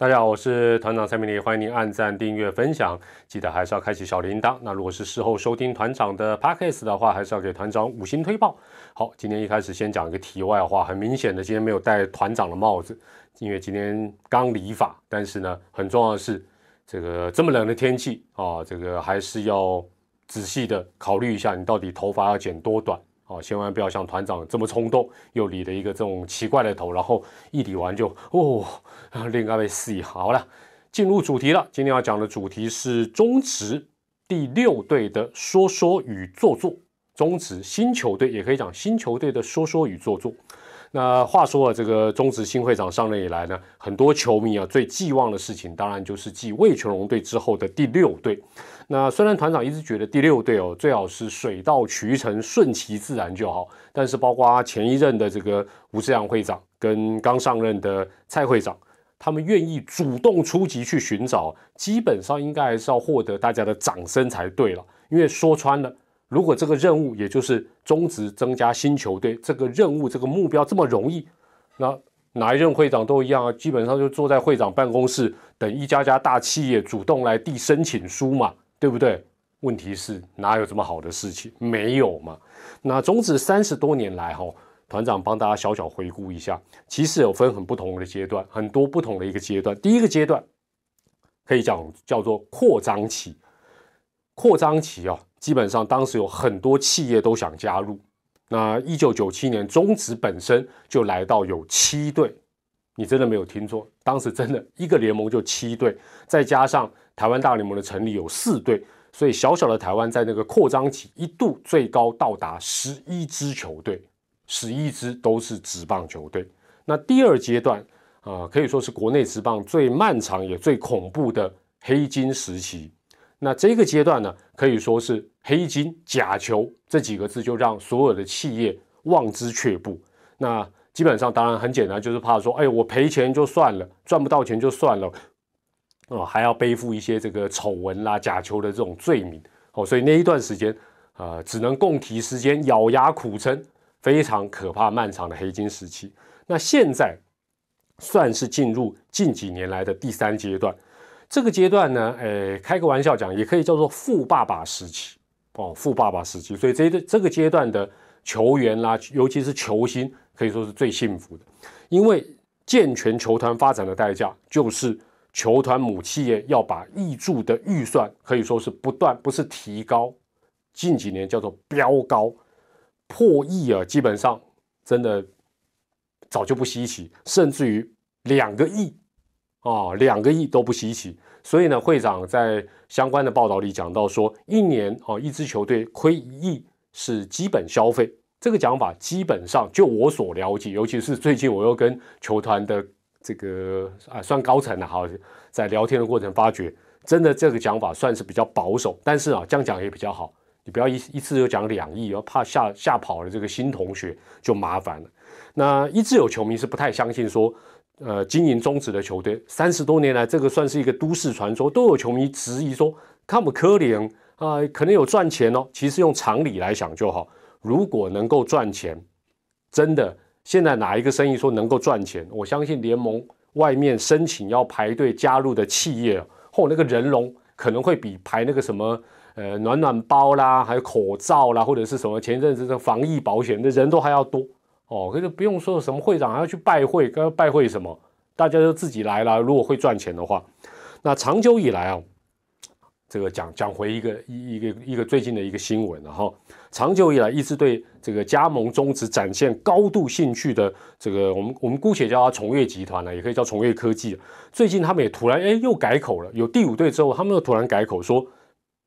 大家好，我是团长蔡明礼，欢迎您按赞、订阅、分享，记得还是要开启小铃铛。那如果是事后收听团长的 podcast 的话，还是要给团长五星推报。好，今天一开始先讲一个题外话，很明显的今天没有戴团长的帽子，因为今天刚理发。但是呢，很重要的是，这个这么冷的天气啊，这个还是要仔细的考虑一下，你到底头发要剪多短。好，千万不要像团长这么冲动，又理了一个这种奇怪的头，然后一理完就哦，另外被洗好了。进入主题了，今天要讲的主题是中职第六队的说说与做做。中职新球队也可以讲新球队的说说与做做。那话说啊，这个中职新会长上任以来呢，很多球迷啊最寄望的事情，当然就是继魏全龙队之后的第六队。那虽然团长一直觉得第六队哦最好是水到渠成、顺其自然就好，但是包括前一任的这个吴志阳会长跟刚上任的蔡会长，他们愿意主动出击去寻找，基本上应该还是要获得大家的掌声才对了。因为说穿了，如果这个任务也就是中职增加新球队这个任务、这个目标这么容易，那哪一任会长都一样啊，基本上就坐在会长办公室等一家家大企业主动来递申请书嘛。对不对？问题是哪有这么好的事情？没有嘛。那中止三十多年来，哈，团长帮大家小小回顾一下，其实有分很不同的阶段，很多不同的一个阶段。第一个阶段可以讲叫做扩张期，扩张期哦，基本上当时有很多企业都想加入。那一九九七年，中职本身就来到有七队，你真的没有听错，当时真的一个联盟就七队，再加上。台湾大联盟的成立有四队，所以小小的台湾在那个扩张期一度最高到达十一支球队，十一支都是职棒球队。那第二阶段啊，可以说是国内职棒最漫长也最恐怖的黑金时期。那这个阶段呢，可以说是黑金假球这几个字就让所有的企业望之却步。那基本上当然很简单，就是怕说，哎，我赔钱就算了，赚不到钱就算了。哦，还要背负一些这个丑闻啦、假球的这种罪名哦，所以那一段时间，呃，只能共体时间，咬牙苦撑，非常可怕、漫长的黑金时期。那现在算是进入近几年来的第三阶段，这个阶段呢，诶，开个玩笑讲，也可以叫做富爸爸时期哦，富爸爸时期。所以这这个阶段的球员啦，尤其是球星，可以说是最幸福的，因为健全球团发展的代价就是。球团母企业要把挹注的预算可以说是不断，不是提高，近几年叫做飙高，破亿啊，基本上真的早就不稀奇，甚至于两个亿啊，两个亿都不稀奇。所以呢，会长在相关的报道里讲到说，一年哦，一支球队亏一亿是基本消费。这个讲法基本上就我所了解，尤其是最近我又跟球团的。这个啊，算高层的哈，在聊天的过程发觉，真的这个讲法算是比较保守，但是啊，这样讲也比较好。你不要一一次就讲两亿，要怕吓吓跑了这个新同学就麻烦了。那一直有球迷是不太相信说，呃，经营中止的球队三十多年来，这个算是一个都市传说，都有球迷质疑说，他们可怜啊，可能有赚钱哦。其实用常理来想就好，如果能够赚钱，真的。现在哪一个生意说能够赚钱？我相信联盟外面申请要排队加入的企业，或那个人龙可能会比排那个什么呃暖暖包啦，还有口罩啦，或者是什么前一阵子的防疫保险的人都还要多哦。可是不用说什么会长还要去拜会，刚拜会什么，大家都自己来了。如果会赚钱的话，那长久以来啊。这个讲讲回一个一一个一个最近的一个新闻，然后长久以来一直对这个加盟中职展现高度兴趣的这个我们我们姑且叫它崇越集团呢，也可以叫崇越科技。最近他们也突然哎又改口了，有第五队之后，他们又突然改口说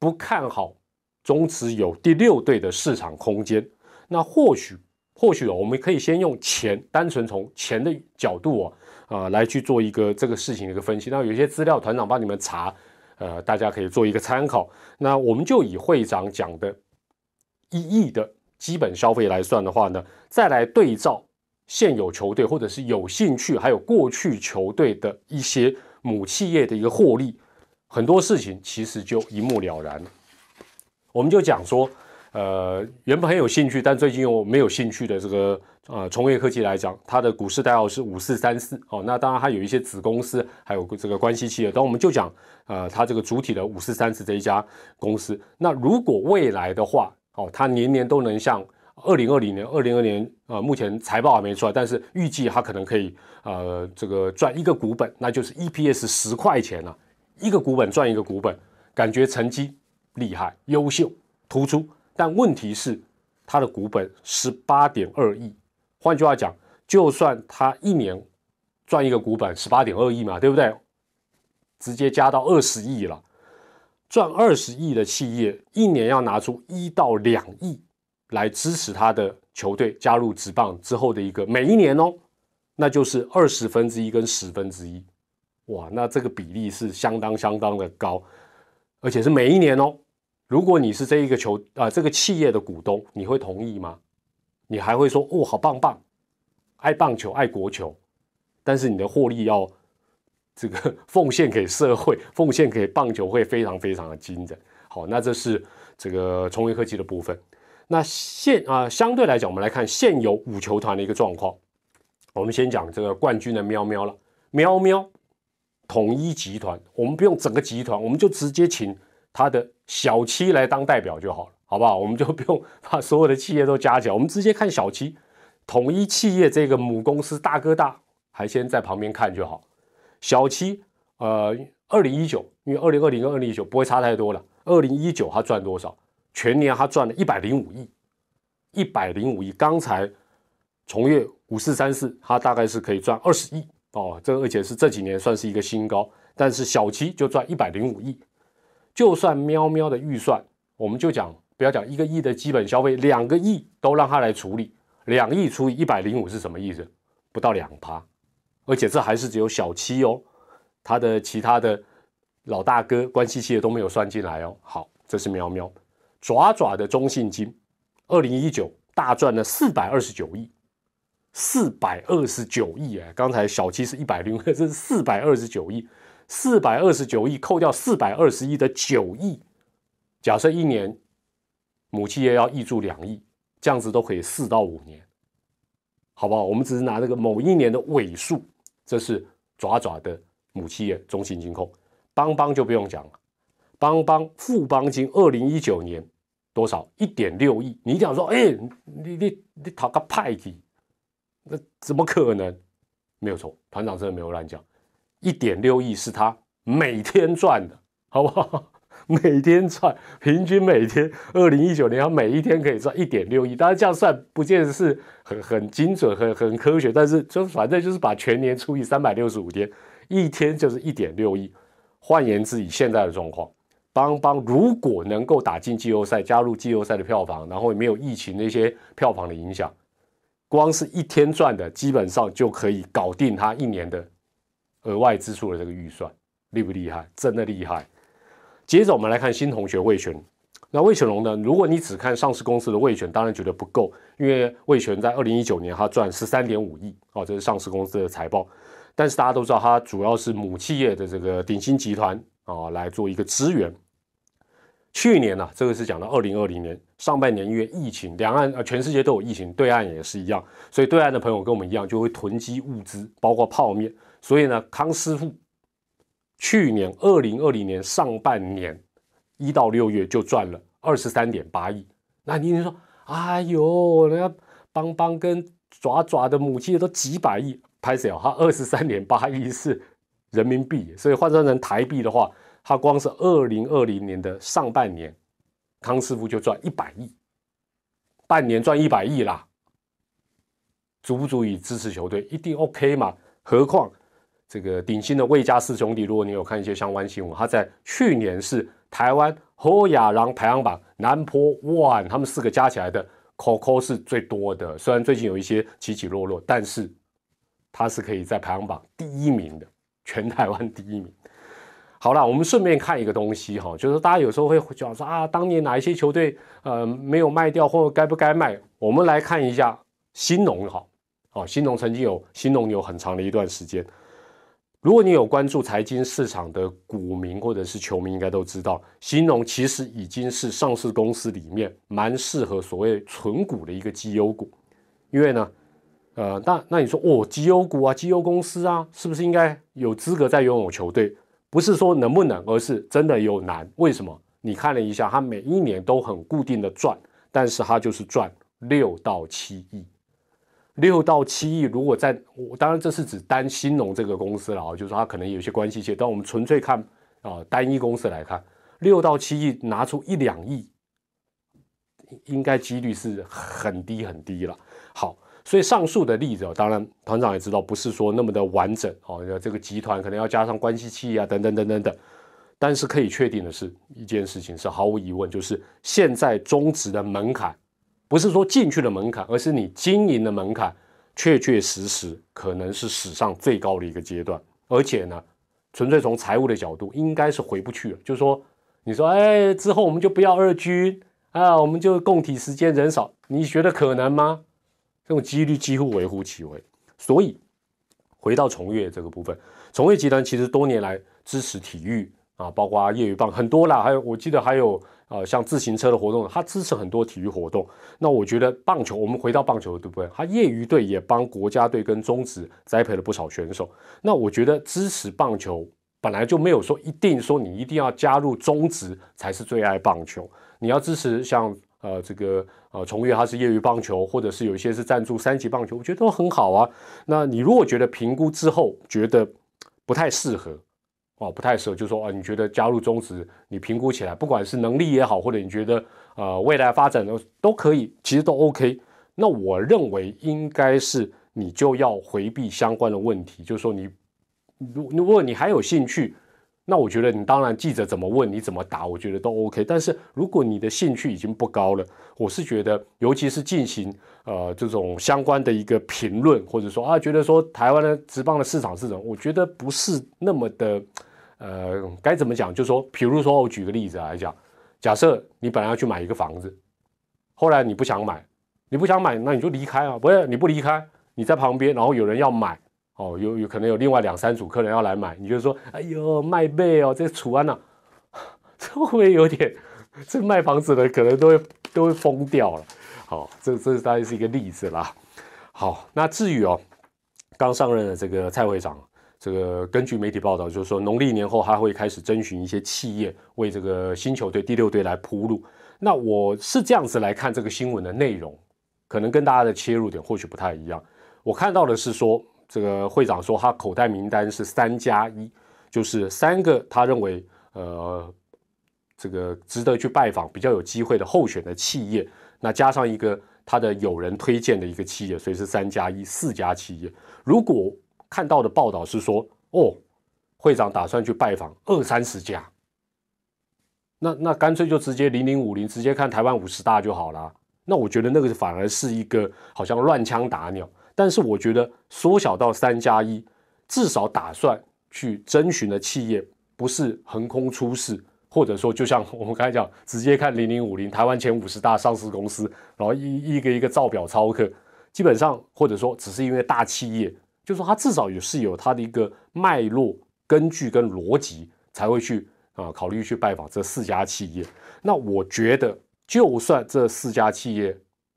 不看好中职有第六队的市场空间。那或许或许哦我们可以先用钱，单纯从钱的角度哦啊来去做一个这个事情的一个分析。那有些资料团长帮你们查。呃，大家可以做一个参考。那我们就以会长讲的一亿的基本消费来算的话呢，再来对照现有球队或者是有兴趣还有过去球队的一些母企业的一个获利，很多事情其实就一目了然。我们就讲说，呃，原本很有兴趣，但最近又没有兴趣的这个呃，崇业科技来讲，它的股市代号是五四三四哦。那当然它有一些子公司，还有这个关系企业。等我们就讲，呃，它这个主体的五四三四这一家公司。那如果未来的话，哦，它年年都能像二零二零年、二零二年，呃，目前财报还没出来，但是预计它可能可以，呃，这个赚一个股本，那就是 EPS 十块钱了，一个股本赚一个股本，感觉成绩厉害、优秀、突出。但问题是，它的股本十八点二亿。换句话讲，就算他一年赚一个股本十八点二亿嘛，对不对？直接加到二十亿了，赚二十亿的企业一年要拿出一到两亿来支持他的球队加入职棒之后的一个每一年哦，那就是二十分之一跟十分之一，哇，那这个比例是相当相当的高，而且是每一年哦。如果你是这一个球啊这个企业的股东，你会同意吗？你还会说哦，好棒棒，爱棒球，爱国球，但是你的获利要这个 奉献给社会，奉献给棒球会非常非常的精准。好，那这是这个崇威科技的部分。那现啊，相对来讲，我们来看现有五球团的一个状况。我们先讲这个冠军的喵喵了，喵喵统一集团，我们不用整个集团，我们就直接请他的小七来当代表就好了。好不好？我们就不用把所有的企业都加起来，我们直接看小七，统一企业这个母公司大哥大，还先在旁边看就好。小七，呃，二零一九，因为二零二零跟二零一九不会差太多了。二零一九他赚多少？全年他赚了一百零五亿，一百零五亿。刚才从业五四三四，他大概是可以赚二十亿哦，这而且是这几年算是一个新高。但是小七就赚一百零五亿，就算喵喵的预算，我们就讲。不要讲一个亿的基本消费，两个亿都让他来处理，两亿除以一百零五是什么意思？不到两趴，而且这还是只有小七哦，他的其他的老大哥关系企业都没有算进来哦。好，这是喵喵爪爪的中信金，二零一九大赚了四百二十九亿，四百二十九亿哎，刚才小七是一百零，这是四百二十九亿，四百二十九亿扣掉四百二十亿的九亿，假设一年。母企业要挹注两亿，这样子都可以四到五年，好不好？我们只是拿这个某一年的尾数，这是爪爪的母企业中信金控，邦邦就不用讲了，邦邦富邦金二零一九年多少？一点六亿。你讲说，哎，你你你讨个派系，那怎么可能？没有错，团长真的没有乱讲，一点六亿是他每天赚的，好不好？每天赚，平均每天，二零一九年他每一天可以赚一点六亿。当然这样算不见得是很很精准、很很科学，但是就反正就是把全年除以三百六十五天，一天就是一点六亿。换言之，以现在的状况，邦邦如果能够打进季后赛，加入季后赛的票房，然后也没有疫情那些票房的影响，光是一天赚的，基本上就可以搞定他一年的额外支出的这个预算，厉不厉害？真的厉害。接着我们来看新同学魏权，那魏全龙呢？如果你只看上市公司的魏权，当然觉得不够，因为魏权在二零一九年他赚十三点五亿，哦，这是上市公司的财报。但是大家都知道，它主要是母企业的这个鼎新集团啊来做一个支援。去年呢，这个是讲到二零二零年上半年，因为疫情，两岸啊全世界都有疫情，对岸也是一样，所以对岸的朋友跟我们一样，就会囤积物资，包括泡面。所以呢，康师傅。去年二零二零年上半年一到六月就赚了二十三点八亿。那你说，哎呦，人家邦邦跟爪爪的母亲都几百亿，拍谁哦？他二十三点八亿是人民币，所以换算成台币的话，他光是二零二零年的上半年，康师傅就赚一百亿，半年赚一百亿啦，足不足以支持球队？一定 OK 嘛？何况。这个鼎新的魏家四兄弟，如果你有看一些相关新闻，他在去年是台湾侯亚郎排行榜南坡 One，他们四个加起来的 COCO 是最多的。虽然最近有一些起起落落，但是他是可以在排行榜第一名的，全台湾第一名。好了，我们顺便看一个东西哈，就是大家有时候会讲说啊，当年哪一些球队呃没有卖掉，或该不该卖？我们来看一下新农哈，哦，新农曾经有新农有很长的一段时间。如果你有关注财经市场的股民或者是球迷，应该都知道，新农其实已经是上市公司里面蛮适合所谓存股的一个绩优股，因为呢，呃，那那你说哦，绩优股啊，绩优公司啊，是不是应该有资格在拥有球队？不是说能不能，而是真的有难。为什么？你看了一下，他每一年都很固定的赚，但是他就是赚六到七亿，六到七亿。如果在我当然这是指单新农这个公司了啊，就是说他可能有些关系线，但我们纯粹看啊单一公司来看，六到七亿拿出一两亿，应该几率是很低很低了。好。所以上述的例子哦，当然团长也知道不是说那么的完整哦，这个集团可能要加上关系企业啊，等等等等等。但是可以确定的是一件事情是毫无疑问，就是现在中职的门槛，不是说进去的门槛，而是你经营的门槛，确确实实可能是史上最高的一个阶段。而且呢，纯粹从财务的角度，应该是回不去了。就是说，你说哎，之后我们就不要二军啊，我们就供体时间人少，你觉得可能吗？这种几率几乎微乎其微，所以回到崇越这个部分，崇越集团其实多年来支持体育啊，包括业余棒很多啦，还有我记得还有呃像自行车的活动，它支持很多体育活动。那我觉得棒球，我们回到棒球对不对，它业余队也帮国家队跟中职栽培了不少选手。那我觉得支持棒球本来就没有说一定说你一定要加入中职才是最爱棒球，你要支持像。呃，这个呃，崇越它是业余棒球，或者是有一些是赞助三级棒球，我觉得都很好啊。那你如果觉得评估之后觉得不太适合，哦，不太适合，就说啊，你觉得加入中职，你评估起来，不管是能力也好，或者你觉得呃未来发展的都可以，其实都 OK。那我认为应该是你就要回避相关的问题，就是说你如如果你还有兴趣。那我觉得你当然记者怎么问你怎么答，我觉得都 OK。但是如果你的兴趣已经不高了，我是觉得，尤其是进行呃这种相关的一个评论，或者说啊，觉得说台湾的职棒的市场是什么，我觉得不是那么的呃该怎么讲？就说，比如说我举个例子来讲，假设你本来要去买一个房子，后来你不想买，你不想买，那你就离开啊，不是你不离开，你在旁边，然后有人要买。哦，有有可能有另外两三组客人要来买，你就说，哎呦，卖贝哦，这楚安呐，这会不会有点？这卖房子的可能都会都会疯掉了。好，这这大概是一个例子啦。好，那至于哦，刚上任的这个蔡会长，这个根据媒体报道，就是说农历年后他会开始征询一些企业为这个新球队第六队来铺路。那我是这样子来看这个新闻的内容，可能跟大家的切入点或许不太一样。我看到的是说。这个会长说，他口袋名单是三加一，就是三个他认为呃这个值得去拜访、比较有机会的候选的企业，那加上一个他的友人推荐的一个企业，所以是三加一，四家企业。如果看到的报道是说，哦，会长打算去拜访二三十家，那那干脆就直接零零五零，直接看台湾五十大就好了。那我觉得那个反而是一个好像乱枪打鸟。但是我觉得缩小到三加一，至少打算去征询的企业不是横空出世，或者说就像我们刚才讲，直接看零零五零台湾前五十大上市公司，然后一一个一个造表操课，基本上或者说只是因为大企业，就是说它至少也是有它的一个脉络、根据跟逻辑，才会去啊考虑去拜访这四家企业。那我觉得，就算这四家企业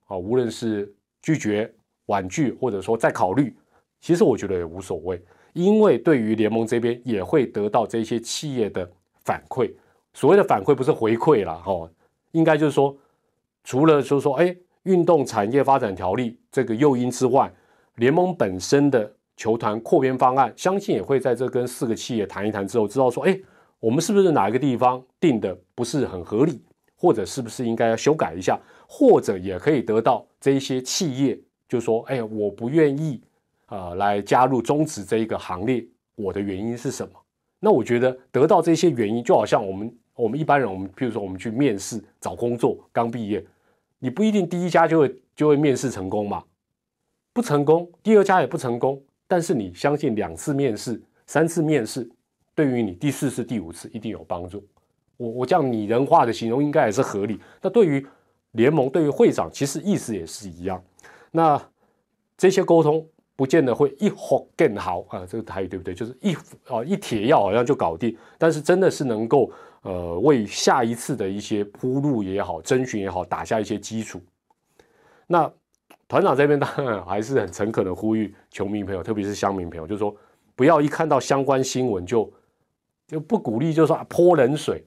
啊，无论是拒绝。婉拒或者说再考虑，其实我觉得也无所谓，因为对于联盟这边也会得到这些企业的反馈。所谓的反馈不是回馈了哈，应该就是说，除了就是说，哎，运动产业发展条例这个诱因之外，联盟本身的球团扩编方案，相信也会在这跟四个企业谈一谈之后，知道说，哎，我们是不是哪一个地方定的不是很合理，或者是不是应该要修改一下，或者也可以得到这一些企业。就说，哎，我不愿意，呃，来加入中止这一个行列，我的原因是什么？那我觉得得到这些原因，就好像我们我们一般人，我们譬如说我们去面试找工作，刚毕业，你不一定第一家就会就会面试成功嘛，不成功，第二家也不成功，但是你相信两次面试、三次面试，对于你第四次、第五次一定有帮助。我我这样拟人化的形容应该也是合理。那对于联盟，对于会长，其实意思也是一样。那这些沟通不见得会一火更好啊，这个台语对不对？就是一啊一铁药好像就搞定，但是真的是能够呃为下一次的一些铺路也好、征询也好打下一些基础。那团长这边当然还是很诚恳的呼吁球迷朋友，特别是乡民朋友，就是说不要一看到相关新闻就就不鼓励，就说泼冷水，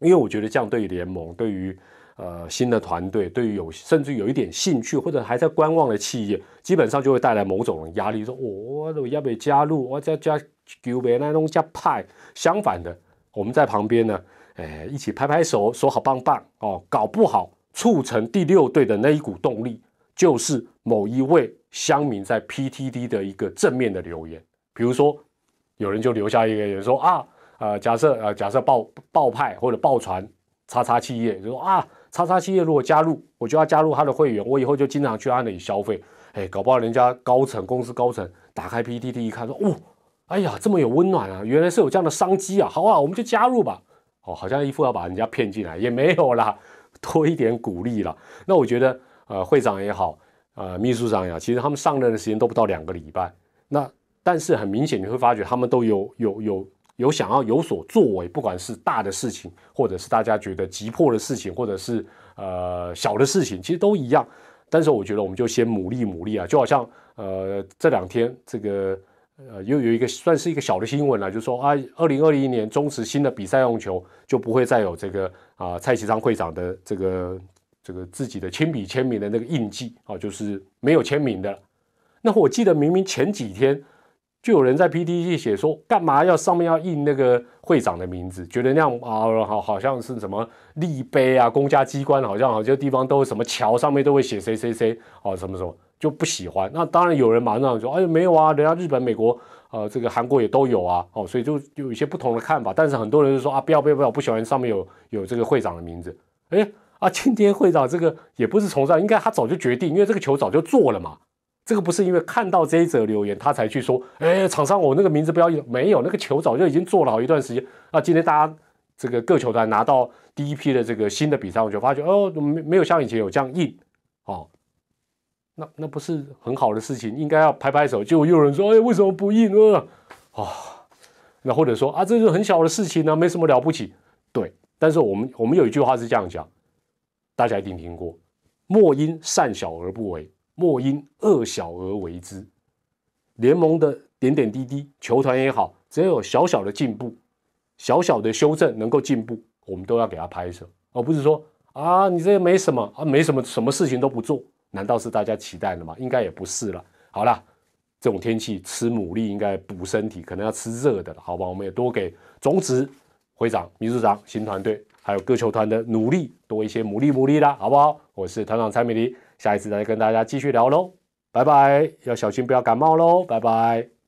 因为我觉得这样对于联盟，对于呃新的团队，对于有甚至有一点兴趣或者还在观望的企业，基本上就会带来某种压力，说我我要不要加入，我加加球别那种加派。相反的，我们在旁边呢，哎，一起拍拍手，说好棒棒哦，搞不好促成第六队的那一股动力，就是某一位乡民在 PTD 的一个正面的留言，比如说有人就留下一个人说啊，呃，假设呃，假设报报派或者报传叉叉企业，就说啊。叉叉企业如果加入，我就要加入他的会员，我以后就经常去他那里消费。哎，搞不好人家高层公司高层打开 PTT 一看，说哦，哎呀，这么有温暖啊，原来是有这样的商机啊，好啊，我们就加入吧。哦，好像一副要把人家骗进来，也没有啦，多一点鼓励啦。那我觉得，呃，会长也好，呃，秘书长也好，其实他们上任的时间都不到两个礼拜。那但是很明显你会发觉，他们都有有有。有想要有所作为，不管是大的事情，或者是大家觉得急迫的事情，或者是呃小的事情，其实都一样。但是我觉得我们就先努力努力啊，就好像呃这两天这个呃又有一个算是一个小的新闻了，就说啊，二零二一年中止新的比赛用球就不会再有这个啊蔡其昌会长的这个这个自己的亲笔签名的那个印记啊，就是没有签名的。那我记得明明前几天。就有人在 PTT 写说，干嘛要上面要印那个会长的名字？觉得那样啊，好好像是什么立碑啊，公家机关好像好些地方都什么桥上面都会写谁谁谁哦，什么什么就不喜欢。那当然有人马上说，哎，没有啊，人家日本、美国呃，这个韩国也都有啊，哦，所以就有一些不同的看法。但是很多人就说啊，不要不要不要，不喜欢上面有有这个会长的名字。哎啊，今天会长这个也不是从上，应该他早就决定，因为这个球早就做了嘛。这个不是因为看到这一则留言，他才去说，哎，厂商我那个名字不要用，没有那个球早就已经做了好一段时间。啊，今天大家这个各球团拿到第一批的这个新的比赛，我就发觉哦，没没有像以前有这样印，哦，那那不是很好的事情，应该要拍拍手。就有人说，哎，为什么不印呢？啊，那或者说啊，这是很小的事情呢，没什么了不起。对，但是我们我们有一句话是这样讲，大家一定听过，莫因善小而不为。莫因恶小而为之。联盟的点点滴滴，球团也好，只要有小小的进步、小小的修正，能够进步，我们都要给他拍手，而不是说啊，你这没什么啊，没什么，什么事情都不做，难道是大家期待的吗？应该也不是了。好了，这种天气吃牡蛎应该补身体，可能要吃热的了，好吧？我们也多给总指挥长、秘书长、新团队，还有各球团的努力多一些努力，努力啦，好不好？我是团长蔡美丽。下一次再跟大家继续聊喽，拜拜！要小心不要感冒喽，拜拜。